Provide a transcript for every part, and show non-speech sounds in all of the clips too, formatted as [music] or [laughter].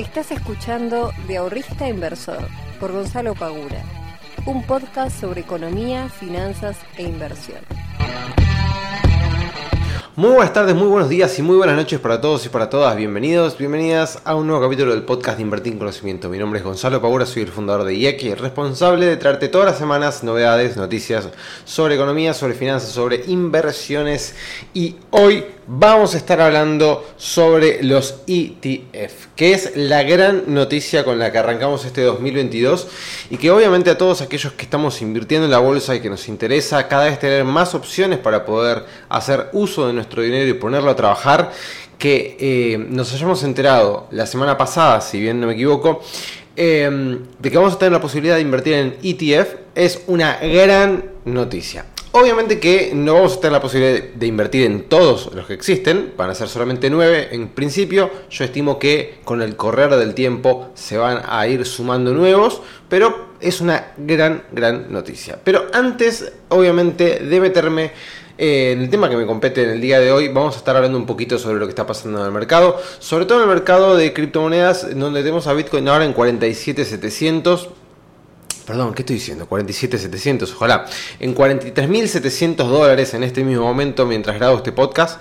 Estás escuchando De Ahorrista Inversor por Gonzalo Pagura, un podcast sobre economía, finanzas e inversión. Muy buenas tardes, muy buenos días y muy buenas noches para todos y para todas. Bienvenidos, bienvenidas a un nuevo capítulo del podcast de Invertir en Conocimiento. Mi nombre es Gonzalo Pagura, soy el fundador de IEC responsable de traerte todas las semanas novedades, noticias sobre economía, sobre finanzas, sobre inversiones. Y hoy vamos a estar hablando sobre los ETF, que es la gran noticia con la que arrancamos este 2022 y que obviamente a todos aquellos que estamos invirtiendo en la bolsa y que nos interesa cada vez tener más opciones para poder hacer uso de nuestro dinero y ponerlo a trabajar, que eh, nos hayamos enterado la semana pasada, si bien no me equivoco, eh, de que vamos a tener la posibilidad de invertir en ETF, es una gran noticia. Obviamente que no vamos a tener la posibilidad de invertir en todos los que existen, van a ser solamente nueve en principio, yo estimo que con el correr del tiempo se van a ir sumando nuevos, pero es una gran, gran noticia. Pero antes, obviamente, de meterme eh, en el tema que me compete en el día de hoy, vamos a estar hablando un poquito sobre lo que está pasando en el mercado, sobre todo en el mercado de criptomonedas, donde tenemos a Bitcoin ahora en 47.700 perdón, ¿qué estoy diciendo? 47.700, ojalá, en 43.700 dólares en este mismo momento mientras grabo este podcast,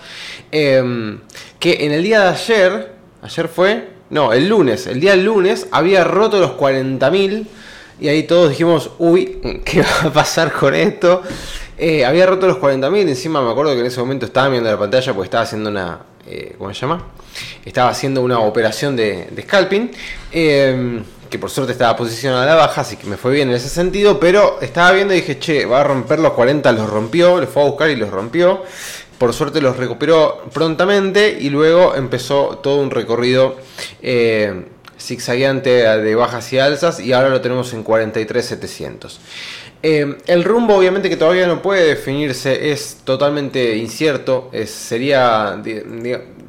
em, que en el día de ayer, ayer fue, no, el lunes, el día del lunes había roto los 40.000 y ahí todos dijimos, uy, ¿qué va a pasar con esto? Eh, había roto los 40.000, encima me acuerdo que en ese momento estaba viendo la pantalla porque estaba haciendo una, eh, ¿cómo se llama? Estaba haciendo una operación de, de scalping. Que por suerte estaba posicionada a la baja, así que me fue bien en ese sentido, pero estaba viendo y dije, che, va a romper los 40, los rompió, los fue a buscar y los rompió. Por suerte los recuperó prontamente y luego empezó todo un recorrido eh, zigzagueante de bajas y alzas y ahora lo tenemos en 43,700. Eh, el rumbo obviamente que todavía no puede definirse es totalmente incierto, sería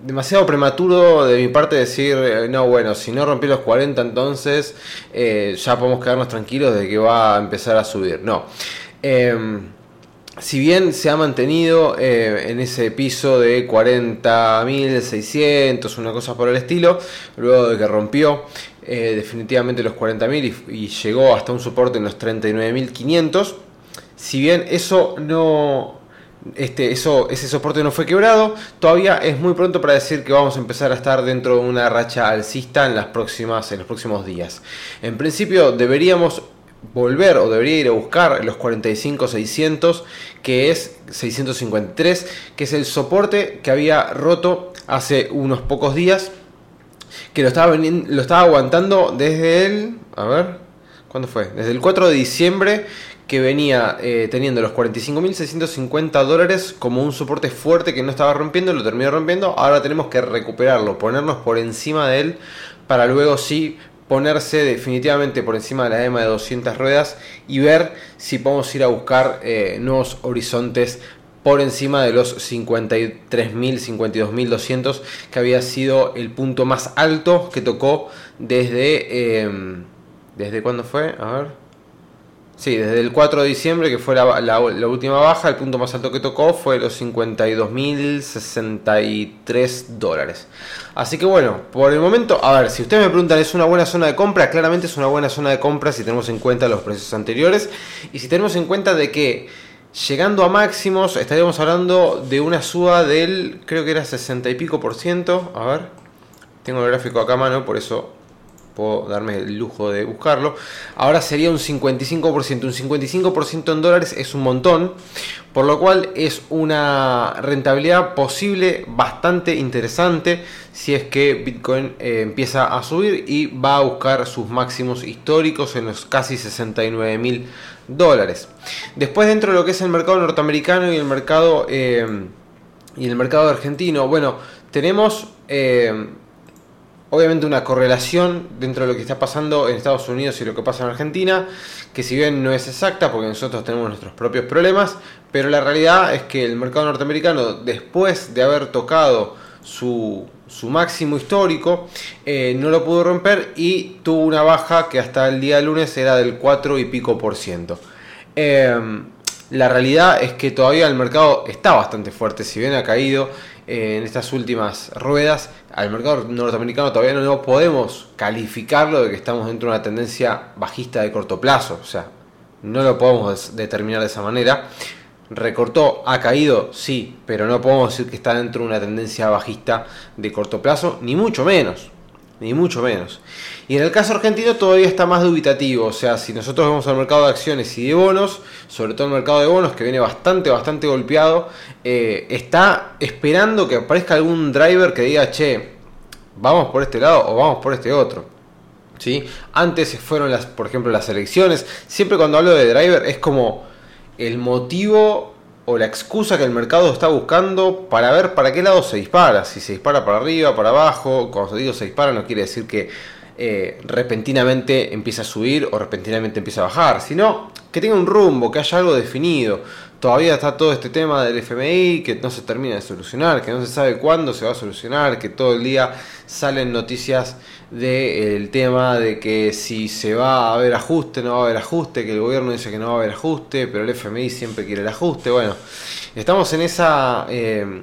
demasiado prematuro de mi parte decir, eh, no, bueno, si no rompí los 40 entonces eh, ya podemos quedarnos tranquilos de que va a empezar a subir. No. Em, si bien se ha mantenido en ese piso de 40.600, una cosa por el estilo, luego de que rompió eh, definitivamente los 40.000 y, llegó hasta un soporte en los 39.500. Si bien eso no, este, eso, ese soporte no fue quebrado, todavía es muy pronto para decir que vamos a empezar a estar dentro de una racha alcista en, las próximas, en los próximos días. En principio deberíamos volver o debería ir a buscar los 45-600 que es 653 que es el soporte que había roto hace unos pocos días que lo estaba, lo estaba aguantando desde el... A ver, ¿cuándo fue? Desde el 4 de diciembre que venía eh, teniendo los 45.650 dólares como un soporte fuerte que no estaba rompiendo, lo terminó rompiendo, ahora tenemos que recuperarlo, ponernos por encima de él para luego sí ponerse definitivamente por encima de la EMA de 200 ruedas y ver si podemos ir a buscar eh, nuevos horizontes por encima de los 53.000, 52.200 que había sido el punto más alto que tocó desde... Em, ¿Desde cuándo fue? A ver. Sí, desde el 4 de diciembre, que fue la, última baja, el punto más alto que tocó fue los 52.063 dólares. Así que bueno, por el momento, a ver, si ustedes me preguntan, ¿es una buena zona de compra? Claramente es una buena zona de compra si tenemos en cuenta los precios anteriores y si tenemos en cuenta de que Llegando a máximos, estaríamos hablando de una suba del, creo que era 60 y pico por ciento. A ver, tengo el gráfico acá a mano, por eso puedo darme el lujo de buscarlo. Ahora sería un 55%. Un 55% en dólares es un montón, por lo cual es una rentabilidad posible bastante interesante si es que Bitcoin eh, empieza a subir y va a buscar sus máximos históricos en los casi 69 mil dólares. Después dentro de lo que es el mercado norteamericano y el mercado eh, y el mercado argentino, bueno, tenemos eh, obviamente una correlación dentro de lo que está pasando en Estados Unidos y lo que pasa en Argentina, que si bien no es exacta porque nosotros tenemos nuestros propios problemas, pero la realidad es que el mercado norteamericano después de haber tocado su, máximo histórico, eh, no lo pudo romper y tuvo una baja que hasta el día lunes era del 4 y pico por ciento. Em, la realidad es que todavía el mercado está bastante fuerte, si bien ha caído en estas últimas ruedas, al mercado norteamericano todavía no podemos calificarlo de que estamos dentro de una tendencia bajista de corto plazo, o sea, no lo podemos determinar de esa manera. Recortó, ha caído, sí, pero no podemos decir que está dentro de una tendencia bajista de corto plazo, ni mucho menos ni mucho menos. Y en el caso argentino todavía está más dubitativo, o sea, si nosotros vemos al mercado de acciones y de bonos, sobre todo el mercado de bonos que viene bastante, bastante golpeado, eh, está esperando que aparezca algún driver que diga, che, vamos por este lado o vamos por este otro. ¿Sí? Antes fueron las, por ejemplo, las elecciones. Siempre cuando hablo de driver es como el motivo o la excusa que el mercado está buscando para ver para qué lado se dispara. Si se dispara para arriba, para abajo. Cuando digo se dispara no quiere decir que eh, repentinamente empieza a subir o repentinamente empieza a bajar, sino que tenga un rumbo, que haya algo definido. Todavía está todo este tema del FMI que no se termina de solucionar, que no se sabe cuándo se va a solucionar, que todo el día salen noticias del tema de que si se va a haber ajuste, no va a haber ajuste, que el gobierno dice que no va a haber ajuste, pero el FMI siempre quiere el ajuste. Bueno, estamos en esa, eh,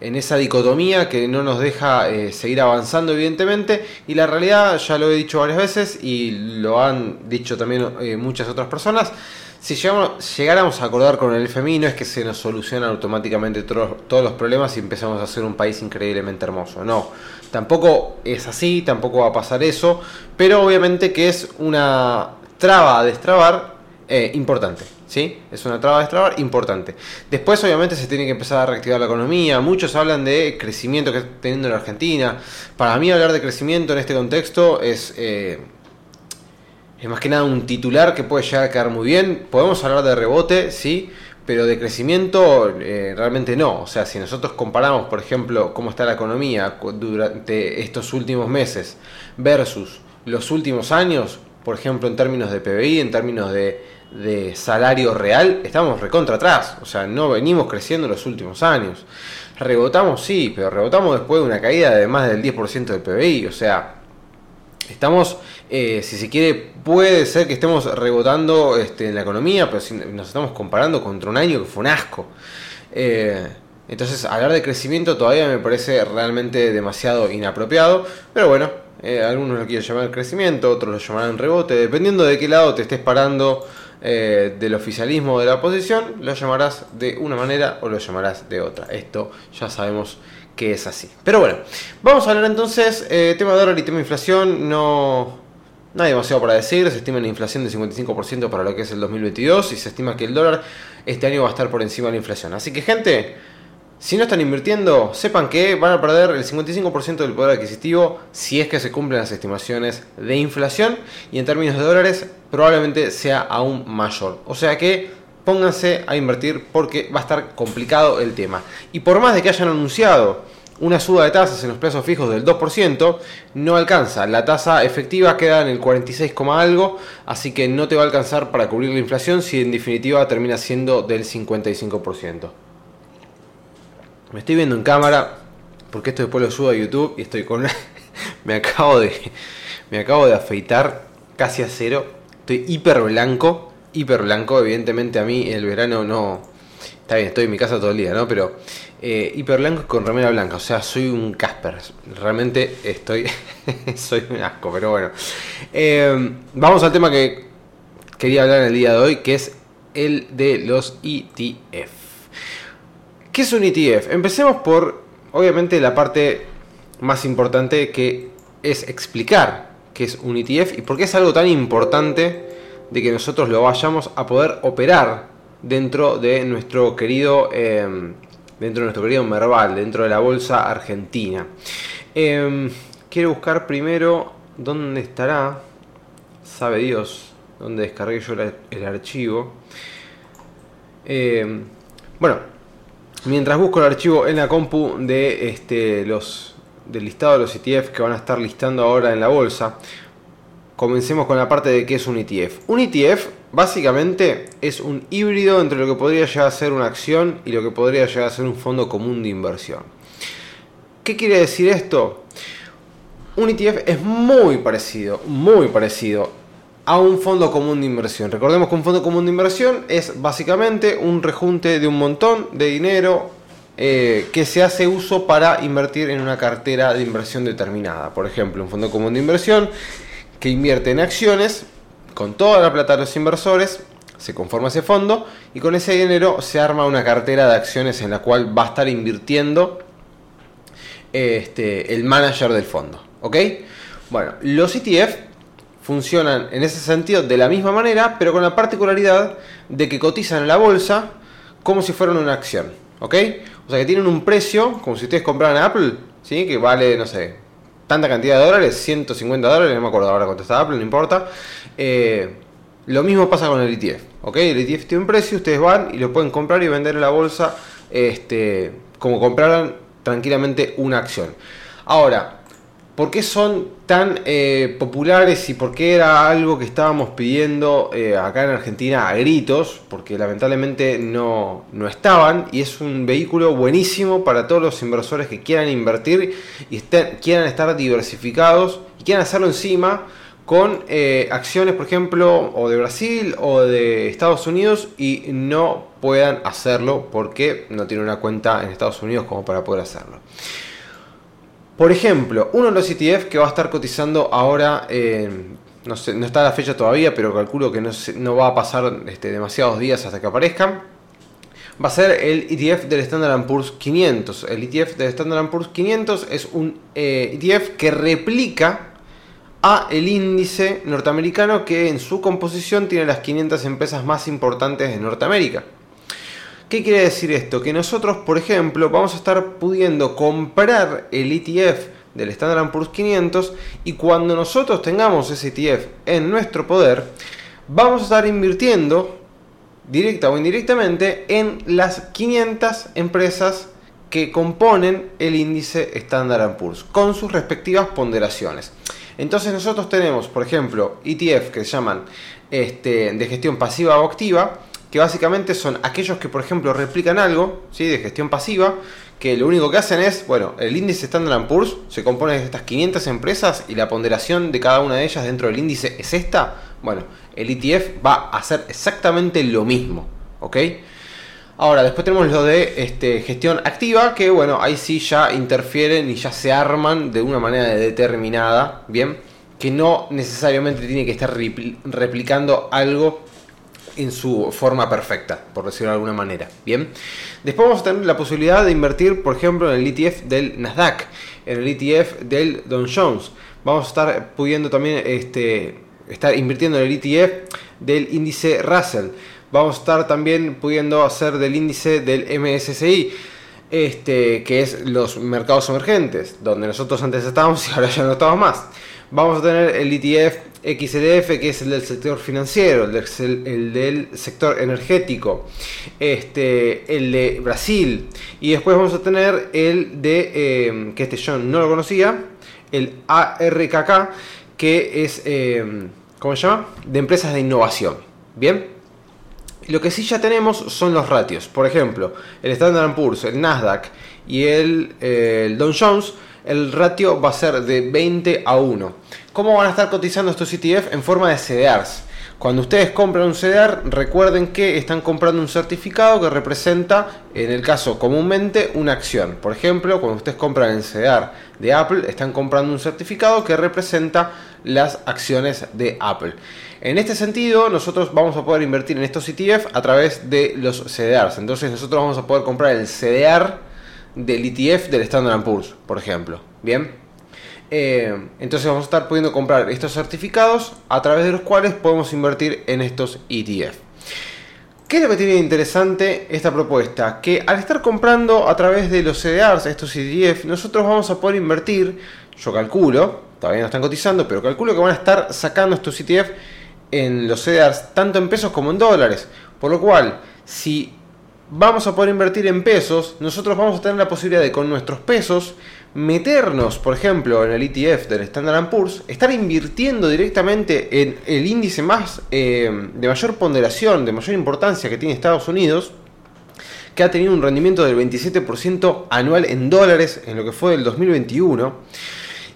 en esa dicotomía que no nos deja eh, seguir avanzando, evidentemente, y la realidad, ya lo he dicho varias veces y lo han dicho también eh, muchas otras personas, si llegáramos a acordar con el FMI, no es que se nos solucionan automáticamente todos los problemas y empezamos a ser un país increíblemente hermoso. No, tampoco es así, tampoco va a pasar eso, pero obviamente que es una traba a destrabar eh, importante. ¿Sí? Es una traba a destrabar importante. Después, obviamente, se tiene que empezar a reactivar la economía. Muchos hablan de crecimiento que está teniendo la Argentina. Para mí, hablar de crecimiento en este contexto es. Eh, es más que nada un titular que puede llegar a quedar muy bien. Podemos hablar de rebote, sí, pero de crecimiento eh, realmente no. O sea, si nosotros comparamos, por ejemplo, cómo está la economía durante estos últimos meses versus los últimos años, por ejemplo, en términos de PBI, en términos de, de salario real, estamos recontra atrás. O sea, no venimos creciendo en los últimos años. Rebotamos, sí, pero rebotamos después de una caída de más del 10% del PBI. O sea, Estamos, eh, si se quiere, puede ser que estemos rebotando este, en la economía, pero nos estamos comparando contra un año que fue un asco. Eh, entonces, hablar de crecimiento todavía me parece realmente demasiado inapropiado, pero bueno, eh, algunos lo quieren llamar crecimiento, otros lo llamarán rebote, dependiendo de qué lado te estés parando del oficialismo o de la oposición, lo llamarás de una manera o lo llamarás de otra. Esto ya sabemos que es así. Pero bueno, vamos a hablar entonces, eh, tema dólar y tema inflación, no, no hay demasiado para decir, se estima una inflación de 55% para lo que es el 2022 y se estima que el dólar este año va a estar por encima de la inflación. Así que gente, si no están invirtiendo, sepan que van a perder el 55% del poder adquisitivo si es que se cumplen las estimaciones de inflación y en términos de dólares probablemente sea aún mayor. O sea que pónganse a invertir porque va a estar complicado el tema. Y por más de que hayan anunciado una suba de tasas en los plazos fijos del 2%, no alcanza. La tasa efectiva queda en el 46, algo, así que no te va a alcanzar para cubrir la inflación si en definitiva termina siendo del 55%. Me estoy viendo en cámara porque esto después lo subo a YouTube y estoy con [laughs] me acabo de me acabo de afeitar casi a cero. Estoy hiper blanco hiper blanco. Evidentemente a mí el verano no... Está bien, estoy en mi casa todo el día, ¿no? Pero eh, hiper blanco con remera blanca. O sea, soy un Casper. Realmente estoy... [laughs] soy un asco, pero bueno. Eh, vamos al tema que quería hablar en el día de hoy, que es el de los ETF. ¿Qué es un ETF? Empecemos por, obviamente, la parte más importante que es explicar qué es un ETF y por qué es algo tan importante de que nosotros lo vayamos a poder operar dentro de nuestro querido em, dentro de nuestro querido Merval, dentro de la bolsa argentina. Em, quiero buscar primero dónde estará, sabe Dios, dónde descargué yo el, archivo. Em, bueno, mientras busco el archivo en la compu de este, los, del listado de los ETF que van a estar listando ahora en la bolsa, comencemos con la parte de qué es un ETF. Un ETF básicamente es un híbrido entre lo que podría llegar a ser una acción y lo que podría llegar a ser un fondo común de inversión. ¿Qué quiere decir esto? Un ETF es muy parecido, muy parecido a un fondo común de inversión. Recordemos que un fondo común de inversión es básicamente un rejunte de un montón de dinero eh, que se hace uso para invertir en una cartera de inversión determinada. Por ejemplo, un fondo común de inversión que invierte en acciones con toda la plata de los inversores, se conforma ese fondo y con ese dinero se arma una cartera de acciones en la cual va a estar invirtiendo este, el manager del fondo. ¿Ok? Bueno, los ETF funcionan en ese sentido de la misma manera, pero con la particularidad de que cotizan en la bolsa como si fueran una acción. ¿Ok? O sea que tienen un precio, como si ustedes compraran Apple, ¿sí? Que vale, no sé, tanta cantidad de dólares, 150 dólares, no me acuerdo ahora cuánto está Apple, no importa. Eh, lo mismo pasa con el ETF. ¿ok? El ETF tiene un precio, ustedes van y lo pueden comprar y vender en la bolsa este, como compraran tranquilamente una acción. Ahora, ¿Por qué son tan eh, populares y por qué era algo que estábamos pidiendo eh, acá en Argentina a gritos? Porque lamentablemente no, no, estaban y es un vehículo buenísimo para todos los inversores que quieran invertir y quieran estar diversificados y quieran hacerlo encima con eh, acciones, por ejemplo, o de Brasil o de Estados Unidos y no puedan hacerlo porque no tienen una cuenta en Estados Unidos como para poder hacerlo. Por ejemplo, uno de los ETF que va a estar cotizando ahora, no, sé, no está la fecha todavía, pero calculo que no, va a pasar este, demasiados días hasta que aparezcan, va a ser el ETF del Standard Poor's 500. El ETF del Standard Poor's 500 es un eh, ETF que replica a el índice norteamericano que en su composición tiene las 500 empresas más importantes de Norteamérica. ¿Qué quiere decir esto? Que nosotros, por ejemplo, vamos a estar pudiendo comprar el ETF del Standard Poor's 500 y cuando nosotros tengamos ese ETF en nuestro poder, vamos a estar invirtiendo directa o indirectamente en las 500 empresas que componen el índice Standard Poor's con sus respectivas ponderaciones. Entonces nosotros tenemos, por ejemplo, ETF que se llaman este, de gestión pasiva o activa, que básicamente son aquellos que, por ejemplo, replican algo ¿sí? de gestión pasiva, que lo único que hacen es, bueno, el índice Standard Poor's se compone de estas 500 empresas y la ponderación de cada una de ellas dentro del índice es esta. Bueno, el ETF va a hacer exactamente lo mismo, ¿ok? Ahora, después tenemos lo de este, gestión activa, que bueno, ahí sí ya interfieren y ya se arman de una manera determinada, ¿bien? Que no necesariamente tiene que estar replicando algo en su forma perfecta, por decirlo de alguna manera. Bien, después vamos a tener la posibilidad de invertir, por ejemplo, en el ETF del Nasdaq, en el ETF del Dow Jones. Vamos a estar pudiendo también este, estar invirtiendo en el ETF del índice Russell. Vamos a estar también pudiendo hacer del índice del MSCI. Este, que es los mercados emergentes, donde nosotros antes estábamos [laughs] y ahora ya no estamos más. Vamos a tener el ETF XLF, que es el del sector financiero, el del, sector energético, este, el de Brasil, y después vamos a tener el de, em, que este yo no lo conocía, el ARKK, que es, eh, ¿cómo se llama? De empresas de innovación. Bien. Lo que sí ya tenemos son los ratios. Por ejemplo, el Standard Poor's, el Nasdaq y el, eh, el Dow Jones el ratio va a ser de 20 a 1. ¿Cómo van a estar cotizando estos ETF? En forma de CDRs. Cuando ustedes compran un CDR, recuerden que están comprando un certificado que representa, en el caso comúnmente, una acción. Por ejemplo, cuando ustedes compran el CDR de Apple, están comprando un certificado que representa las acciones de Apple. En este sentido, nosotros vamos a poder invertir en estos ETF a través de los CDRs. Entonces, nosotros vamos a poder comprar el CDR del ETF del Standard Poor's, por ejemplo. Bien. Eh, entonces vamos a estar pudiendo comprar estos certificados a través de los cuales podemos invertir en estos ETF. ¿Qué es lo que tiene interesante esta propuesta? Que al estar comprando a través de los CDRs, estos ETF, nosotros vamos a poder invertir, yo calculo, todavía no están cotizando, pero calculo que van a estar sacando estos ETF en los CDRs tanto en pesos como en dólares. Por lo cual, si vamos a poder invertir en pesos, nosotros vamos a tener la posibilidad de con nuestros pesos meternos, por ejemplo, en el ETF del Standard Poor's, estar invirtiendo directamente en el índice más eh, de mayor ponderación, de mayor importancia que tiene Estados Unidos, que ha tenido un rendimiento del 27% anual en dólares en lo que fue del 2021.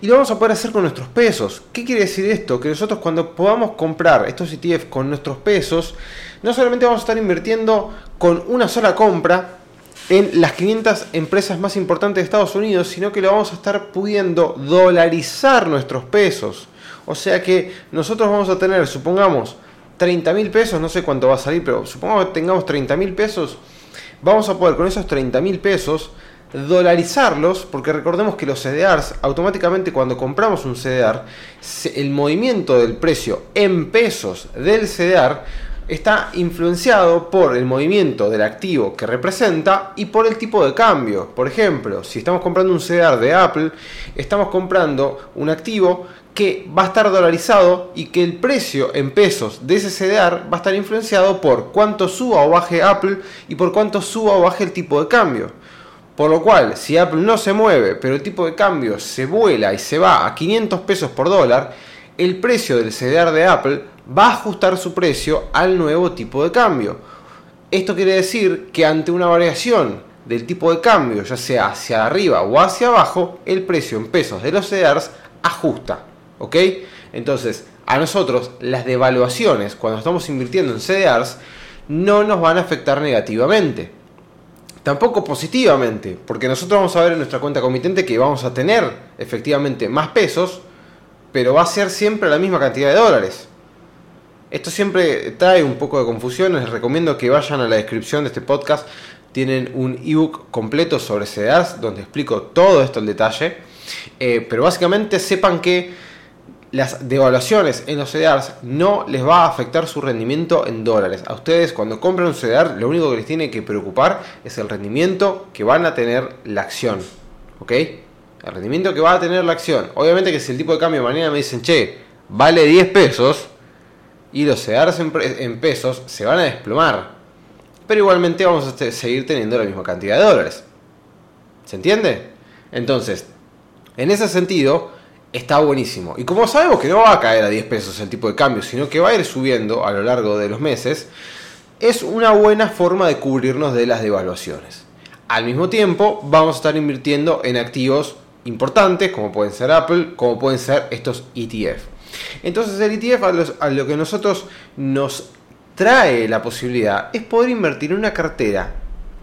Y lo vamos a poder hacer con nuestros pesos. ¿Qué quiere decir esto? Que nosotros cuando podamos comprar estos ETF con nuestros pesos, no solamente vamos a estar invirtiendo con una sola compra en las 500 empresas más importantes de Estados Unidos, sino que lo vamos a estar pudiendo dolarizar nuestros pesos. O sea que nosotros vamos a tener, supongamos, 30 mil pesos, no sé cuánto va a salir, pero supongamos que tengamos 30 mil pesos, vamos a poder con esos 30 mil pesos dolarizarlos, porque recordemos que los CDRs, automáticamente cuando compramos un CDR, el movimiento del precio en pesos del CDR está influenciado por el movimiento del activo que representa y por el tipo de cambio. Por ejemplo, si estamos comprando un CDR de Apple, estamos comprando un activo que va a estar dolarizado y que el precio en pesos de ese CDR va a estar influenciado por cuánto suba o baje Apple y por cuánto suba o baje el tipo de cambio. Por lo cual, si Apple no se mueve, pero el tipo de cambio se vuela y se va a 500 pesos por dólar, el precio del CDR de Apple va a ajustar su precio al nuevo tipo de cambio. Esto quiere decir que ante una variación del tipo de cambio, ya sea hacia arriba o hacia abajo, el precio en pesos de los CDRs ajusta. ¿Ok? Entonces, a nosotros las devaluaciones cuando estamos invirtiendo en CDRs no nos van a afectar negativamente. Tampoco positivamente, porque nosotros vamos a ver en nuestra cuenta comitente que vamos a tener efectivamente más pesos, pero va a ser siempre la misma cantidad de dólares. Esto siempre trae un poco de confusión, les recomiendo que vayan a la descripción de este podcast, tienen un ebook completo sobre CDRs donde explico todo esto en detalle, eh, pero básicamente sepan que las devaluaciones en los CDRs no les va a afectar su rendimiento en dólares. A ustedes cuando compran un CDR lo único que les tiene que preocupar es el rendimiento que van a tener la acción. ¿Ok? El rendimiento que va a tener la acción. Obviamente que si el tipo de cambio de mañana me dicen, che, vale 10 pesos y los CDRs en, pesos se van a desplomar. Pero igualmente vamos a seguir teniendo la misma cantidad de dólares. ¿Se entiende? Entonces, en ese sentido, está buenísimo. Y como sabemos que no va a caer a 10 pesos el tipo de cambio, sino que va a ir subiendo a lo largo de los meses, es una buena forma de cubrirnos de las devaluaciones. Al mismo tiempo, vamos a estar invirtiendo en activos importantes, como pueden ser Apple, como pueden ser estos ETF. Entonces el ETF a, lo que nosotros nos trae la posibilidad es poder invertir en una cartera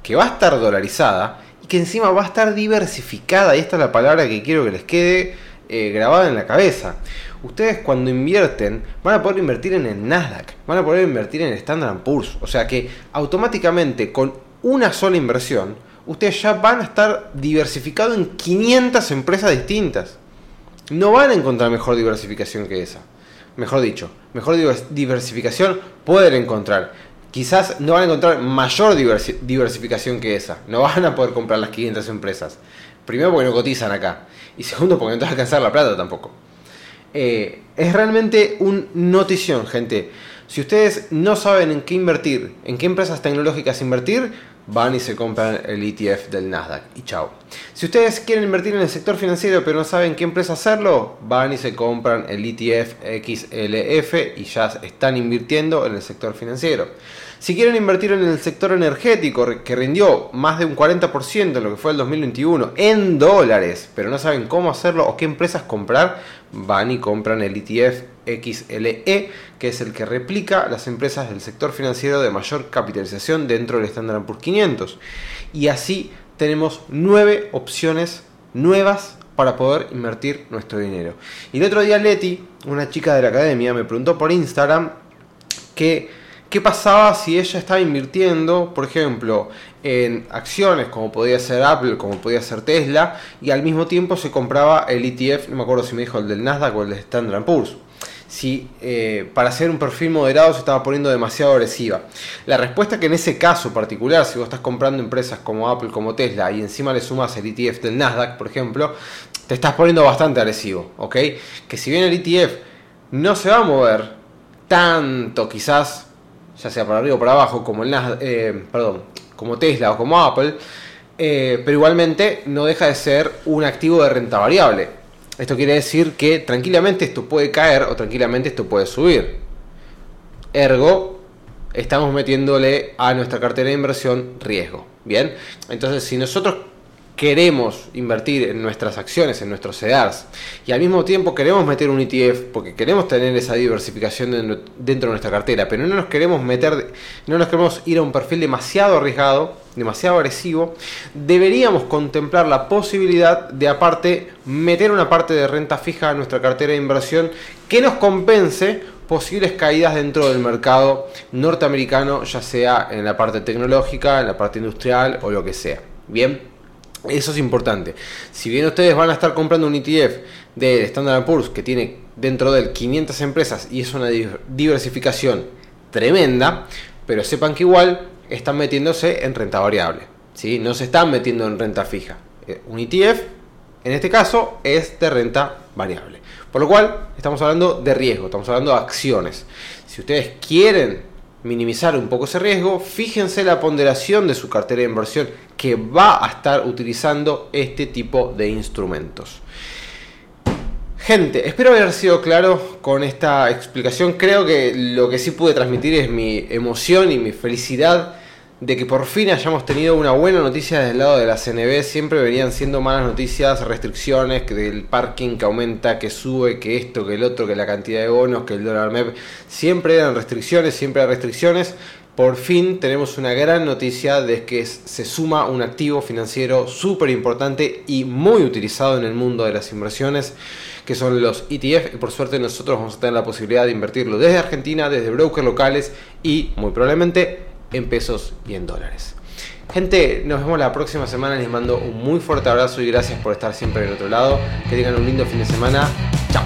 que va a estar dolarizada y que encima va a estar diversificada. Y esta es la palabra que quiero que les quede eh, grabada en la cabeza. Ustedes cuando invierten van a poder invertir en el Nasdaq, van a poder invertir en el Standard Poor's. O sea que automáticamente con una sola inversión, ustedes ya van a estar diversificados en 500 empresas distintas. No van a encontrar mejor diversificación que esa. Mejor dicho, mejor diversificación pueden encontrar. Quizás no van a encontrar mayor diversificación que esa. No van a poder comprar las 500 empresas. Primero porque no cotizan acá. Y segundo porque no te va a alcanzar la plata tampoco. Eh, es realmente un notición, gente. Si ustedes no saben en qué invertir, en qué empresas tecnológicas invertir, van y se compran el ETF del Nasdaq y chao. Si ustedes quieren invertir en el sector financiero pero no saben qué empresa hacerlo, van y se compran el ETF XLF y ya están invirtiendo en el sector financiero. Si quieren invertir en el sector energético, que rindió más de un 40% en lo que fue el 2021 en dólares, pero no saben cómo hacerlo o qué empresas comprar, van y compran el ETF XLE, que es el que replica las empresas del sector financiero de mayor capitalización dentro del Standard Poor's 500. Y así tenemos nueve opciones nuevas para poder invertir nuestro dinero. Y el otro día Leti, una chica de la academia, me preguntó por Instagram que ¿Qué pasaba si ella estaba invirtiendo, por ejemplo, en acciones como podía ser Apple, como podía ser Tesla, y al mismo tiempo se compraba el ETF, no me acuerdo si me dijo el del Nasdaq o el de Standard Poor's? Si eh, para hacer un perfil moderado se estaba poniendo demasiado agresiva. La respuesta es que en ese caso particular, si vos estás comprando empresas como Apple, como Tesla, y encima le sumas el ETF del Nasdaq, por ejemplo, te estás poniendo bastante agresivo, ¿ok? Que si bien el ETF no se va a mover tanto quizás ya sea para arriba o para abajo, como, el eh, perdón, como Tesla o como Apple, eh, pero igualmente no deja de ser un activo de renta variable. Esto quiere decir que tranquilamente esto puede caer o tranquilamente esto puede subir. Ergo, estamos metiéndole a nuestra cartera de inversión riesgo. Bien, entonces si nosotros queremos invertir en nuestras acciones, en nuestros CEDARs, y al mismo tiempo queremos meter un ETF porque queremos tener esa diversificación dentro de nuestra cartera, pero no nos queremos meter, no nos queremos ir a un perfil demasiado arriesgado, demasiado agresivo, deberíamos contemplar la posibilidad de aparte meter una parte de renta fija a nuestra cartera de inversión que nos compense posibles caídas dentro del mercado norteamericano, ya sea en la parte tecnológica, en la parte industrial o lo que sea. Bien, eso es importante. Si bien ustedes van a estar comprando un ETF de Standard Poor's que tiene dentro de él 500 empresas y es una diversificación tremenda, pero sepan que igual están metiéndose en renta variable. ¿sí? No se están metiendo en renta fija. Eh, un ETF, en este caso, es de renta variable. Por lo cual, estamos hablando de riesgo, estamos hablando de acciones. Si ustedes quieren minimizar un poco ese riesgo, fíjense la ponderación de su cartera de inversión que va a estar utilizando este tipo de instrumentos. Gente, espero haber sido claro con esta explicación. Creo que lo que sí pude transmitir es mi emoción y mi felicidad de que por fin hayamos tenido una buena noticia desde el lado de la CNB. Siempre venían siendo malas noticias, restricciones, que del parking que aumenta, que sube, que esto, que el otro, que la cantidad de bonos, que el dólar MEP. Siempre eran restricciones, siempre eran restricciones. Por fin tenemos una gran noticia de que se suma un activo financiero súper importante y muy utilizado en el mundo de las inversiones, que son los ETF. Y por suerte nosotros vamos a tener la posibilidad de invertirlo desde Argentina, desde brokers locales y muy probablemente en pesos y en dólares. Gente, nos vemos la próxima semana. Les mando un muy fuerte abrazo y gracias por estar siempre del otro lado. Que tengan un lindo fin de semana. Chao.